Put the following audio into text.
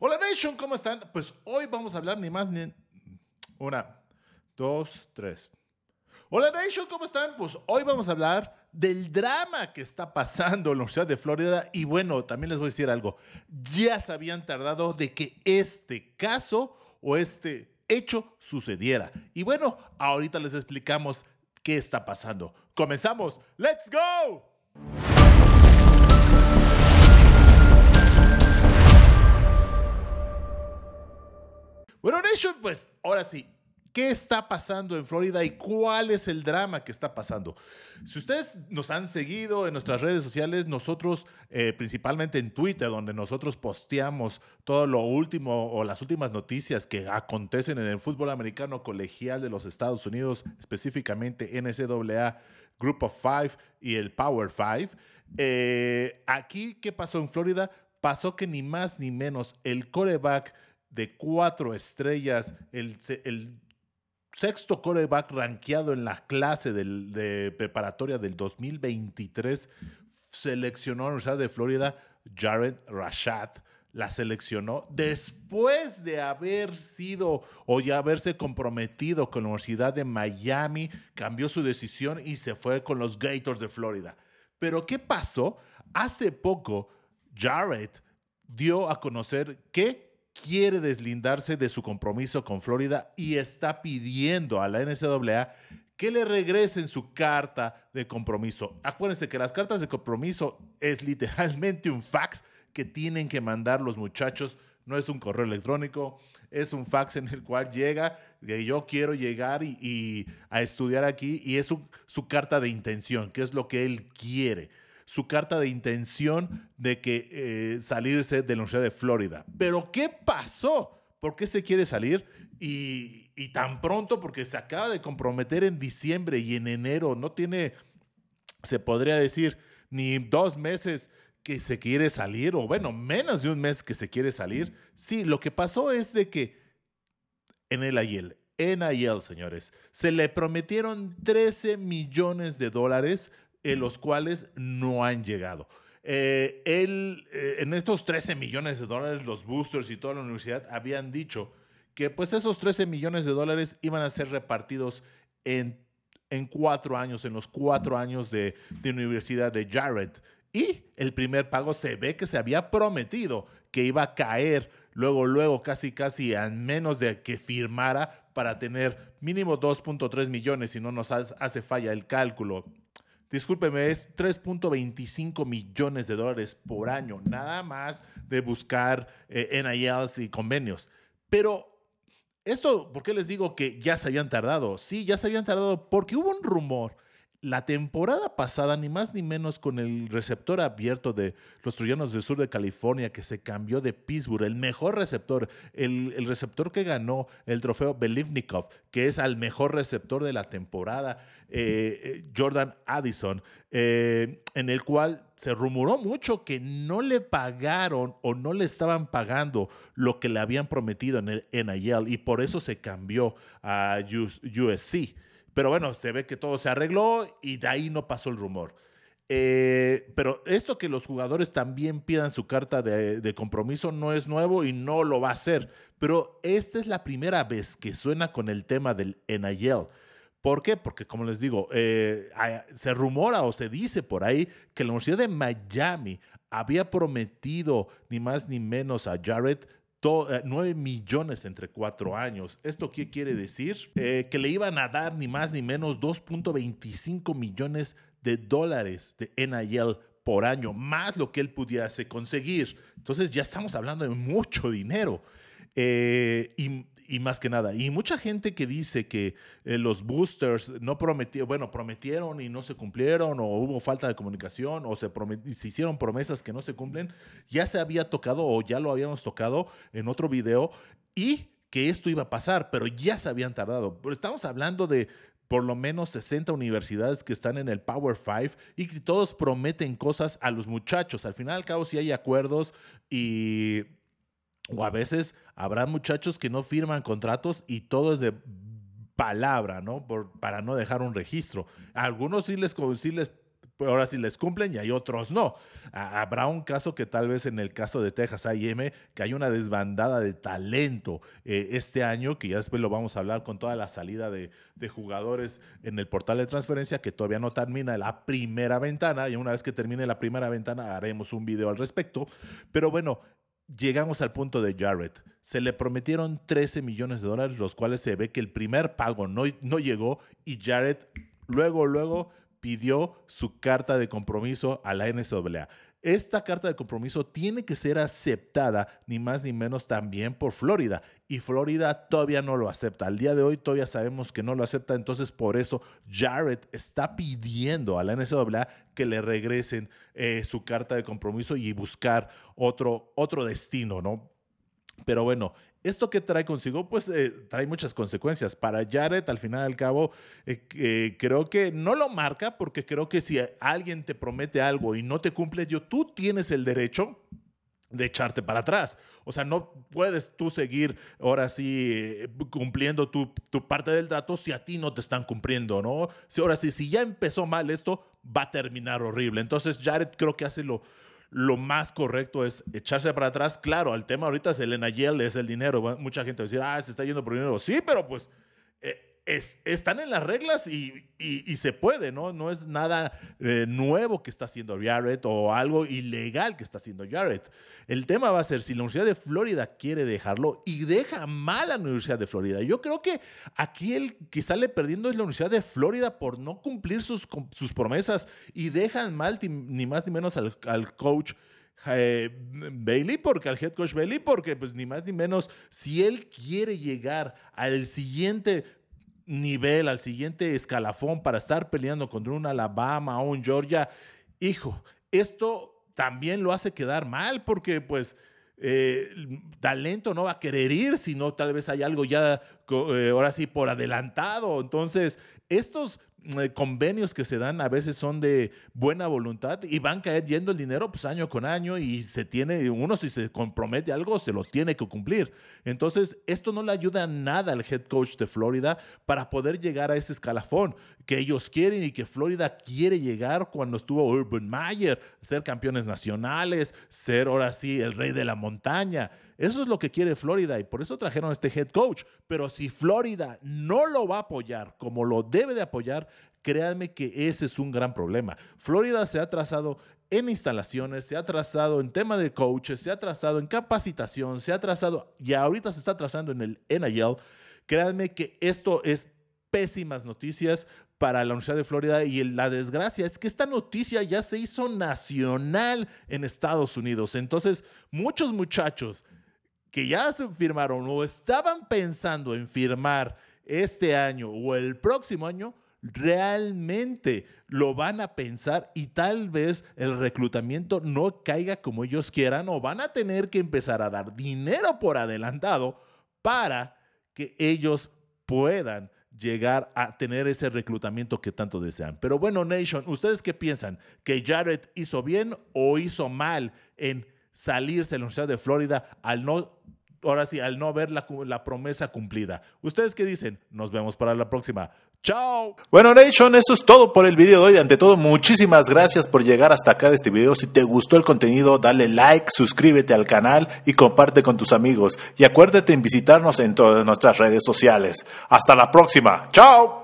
Hola Nation, ¿cómo están? Pues hoy vamos a hablar ni más ni... Una, dos, tres. Hola Nation, ¿cómo están? Pues hoy vamos a hablar del drama que está pasando en la Universidad de Florida y bueno, también les voy a decir algo. Ya se habían tardado de que este caso o este hecho sucediera. Y bueno, ahorita les explicamos qué está pasando. Comenzamos. ¡Let's go! Bueno, Nation, pues ahora sí, ¿qué está pasando en Florida y cuál es el drama que está pasando? Si ustedes nos han seguido en nuestras redes sociales, nosotros, eh, principalmente en Twitter, donde nosotros posteamos todo lo último o las últimas noticias que acontecen en el fútbol americano colegial de los Estados Unidos, específicamente NCAA Group of Five y el Power Five. Eh, aquí, ¿qué pasó en Florida? Pasó que ni más ni menos el coreback de cuatro estrellas, el, el sexto coreback rankeado en la clase del, de preparatoria del 2023, seleccionó a la Universidad de Florida, Jared Rashad. La seleccionó después de haber sido o ya haberse comprometido con la Universidad de Miami, cambió su decisión y se fue con los Gators de Florida. Pero ¿qué pasó? Hace poco, Jared dio a conocer que quiere deslindarse de su compromiso con Florida y está pidiendo a la NCAA que le regresen su carta de compromiso. Acuérdense que las cartas de compromiso es literalmente un fax que tienen que mandar los muchachos. No es un correo electrónico, es un fax en el cual llega, que yo quiero llegar y, a estudiar aquí, y es su, su carta de intención, que es lo que él quiere su carta de intención de que eh, salirse de la Universidad de Florida. Pero ¿qué pasó? ¿Por qué se quiere salir? Y, y tan pronto, porque se acaba de comprometer en diciembre y en enero, no tiene, se podría decir, ni dos meses que se quiere salir, o bueno, menos de un mes que se quiere salir. Sí, lo que pasó es de que en el AYEL, en AYEL, señores, se le prometieron 13 millones de dólares en los cuales no han llegado. Eh, él, eh, en estos 13 millones de dólares, los boosters y toda la universidad habían dicho que pues esos 13 millones de dólares iban a ser repartidos en, en cuatro años, en los cuatro años de, de universidad de Jared. Y el primer pago se ve que se había prometido que iba a caer luego, luego, casi, casi a menos de que firmara para tener mínimo 2.3 millones, si no nos hace falla el cálculo discúlpeme, es 3.25 millones de dólares por año, nada más de buscar eh, NILs y convenios. Pero esto, ¿por qué les digo que ya se habían tardado? Sí, ya se habían tardado porque hubo un rumor la temporada pasada, ni más ni menos con el receptor abierto de los Troyanos del Sur de California, que se cambió de Pittsburgh, el mejor receptor, el, receptor que ganó el trofeo Belivnikov, que es al mejor receptor de la temporada, eh, eh, Jordan Addison, eh, en el cual se rumoró mucho que no le pagaron o no le estaban pagando lo que le habían prometido en el NIL y por eso se cambió a USC. Pero bueno, se ve que todo se arregló y de ahí no pasó el rumor. Eh, pero esto que los jugadores también pidan su carta de, compromiso no es nuevo y no lo va a hacer. Pero esta es la primera vez que suena con el tema del NIL. ¿Por qué? Porque, como les digo, eh, se rumora o se dice por ahí que la Universidad de Miami había prometido ni más ni menos a Jared 9 eh, millones entre cuatro años. ¿Esto qué quiere decir? Eh, que le iban a dar ni más ni menos 2.25 millones de dólares de NIL por año, más lo que él pudiese conseguir. Entonces ya estamos hablando de mucho dinero. Eh, y y más que nada. Y mucha gente que dice que eh, los boosters no prometieron, bueno, prometieron y no se cumplieron, o hubo falta de comunicación, o se, se, hicieron promesas que no se cumplen, ya se había tocado o ya lo habíamos tocado en otro video y que esto iba a pasar, pero ya se habían tardado. Pero estamos hablando de por lo menos 60 universidades que están en el Power Five y que todos prometen cosas a los muchachos. Al final al cabo, si hay acuerdos y o a veces habrá muchachos que no firman contratos y todo es de palabra, ¿no? Por, para no dejar un registro. algunos sí les, sí les ahora sí les cumplen y hay otros no. Habrá un caso que tal vez en el caso de Texas A&M, que hay una desbandada de talento eh, este año, que ya después lo vamos a hablar con toda la salida de, de, jugadores en el portal de transferencia, que todavía no termina la primera ventana, y una vez que termine la primera ventana haremos un video al respecto. Pero bueno, llegamos al punto de Jarrett. Se le prometieron 13 millones de dólares, los cuales se ve que el primer pago no, no llegó y Jarrett luego, luego pidió su carta de compromiso a la NCAA. Esta carta de compromiso tiene que ser aceptada ni más ni menos también por Florida y Florida todavía no lo acepta. Al día de hoy todavía sabemos que no lo acepta, entonces por eso Jared está pidiendo a la NCAA que le regresen eh, su carta de compromiso y buscar otro, otro destino, ¿no? Pero bueno, ¿Esto que trae consigo? Pues eh, trae muchas consecuencias. Para Jared, al final del cabo, eh, eh, creo que no lo marca porque creo que si alguien te promete algo y no te cumple, yo, tú tienes el derecho de echarte para atrás. O sea, no puedes tú seguir ahora sí cumpliendo tu, tu, parte del trato si a ti no te están cumpliendo, ¿no? Si ahora sí, si ya empezó mal esto, va a terminar horrible. Entonces, Jared creo que hace lo, lo más correcto es echarse para atrás. Claro, el tema ahorita es el NIL, es el dinero. Mucha gente va a decir, ah, se está yendo por dinero. Sí, pero pues están en las reglas y, se puede, ¿no? No es nada eh, nuevo que está haciendo Jarrett o algo ilegal que está haciendo Jarrett. El tema va a ser si la Universidad de Florida quiere dejarlo y deja mal a la Universidad de Florida. Yo creo que aquí el que sale perdiendo es la Universidad de Florida por no cumplir sus, sus promesas y dejan mal ni más ni menos al, coach. Eh, Bailey, porque al head coach Bailey, porque pues ni más ni menos, si él quiere llegar al siguiente nivel, al siguiente escalafón para estar peleando contra un Alabama o un Georgia, hijo, esto también lo hace quedar mal porque pues eh, talento no va a querer ir, sino tal vez hay algo ya, eh, ahora sí, por adelantado. Entonces, estos convenios que se dan a veces son de buena voluntad y van caer yendo el dinero pues año con año y se tiene, uno si se compromete algo se lo tiene que cumplir. Entonces, esto no le ayuda nada al head coach de Florida para poder llegar a ese escalafón que ellos quieren y que Florida quiere llegar cuando estuvo Urban Meyer, ser campeones nacionales, ser ahora sí el rey de la montaña. Eso es lo que quiere Florida y por eso trajeron a este head coach. Pero si Florida no lo va a apoyar como lo debe de apoyar, créanme que ese es un gran problema. Florida se ha trazado en instalaciones, se ha trazado en tema de coaches, se ha trazado en capacitación, se ha trazado y ahorita se está trazando en el NIL. Créanme que esto es pésimas noticias para la Universidad de Florida y la desgracia es que esta noticia ya se hizo nacional en Estados Unidos. Entonces, muchos muchachos que ya se firmaron o estaban pensando en firmar este año o el próximo año, realmente lo van a pensar y tal vez el reclutamiento no caiga como ellos quieran o van a tener que empezar a dar dinero por adelantado para que ellos puedan llegar a tener ese reclutamiento que tanto desean. Pero bueno, Nation, ¿ustedes qué piensan? ¿Que Jared hizo bien o hizo mal en salirse de la Universidad de Florida al no, ahora sí, al no ver la, promesa cumplida. ¿Ustedes qué dicen? Nos vemos para la próxima. Chao. Bueno, Nation, eso es todo por el video de hoy. Ante todo, muchísimas gracias por llegar hasta acá de este video. Si te gustó el contenido, dale like, suscríbete al canal y comparte con tus amigos. Y acuérdate en visitarnos en todas nuestras redes sociales. Hasta la próxima. Chao.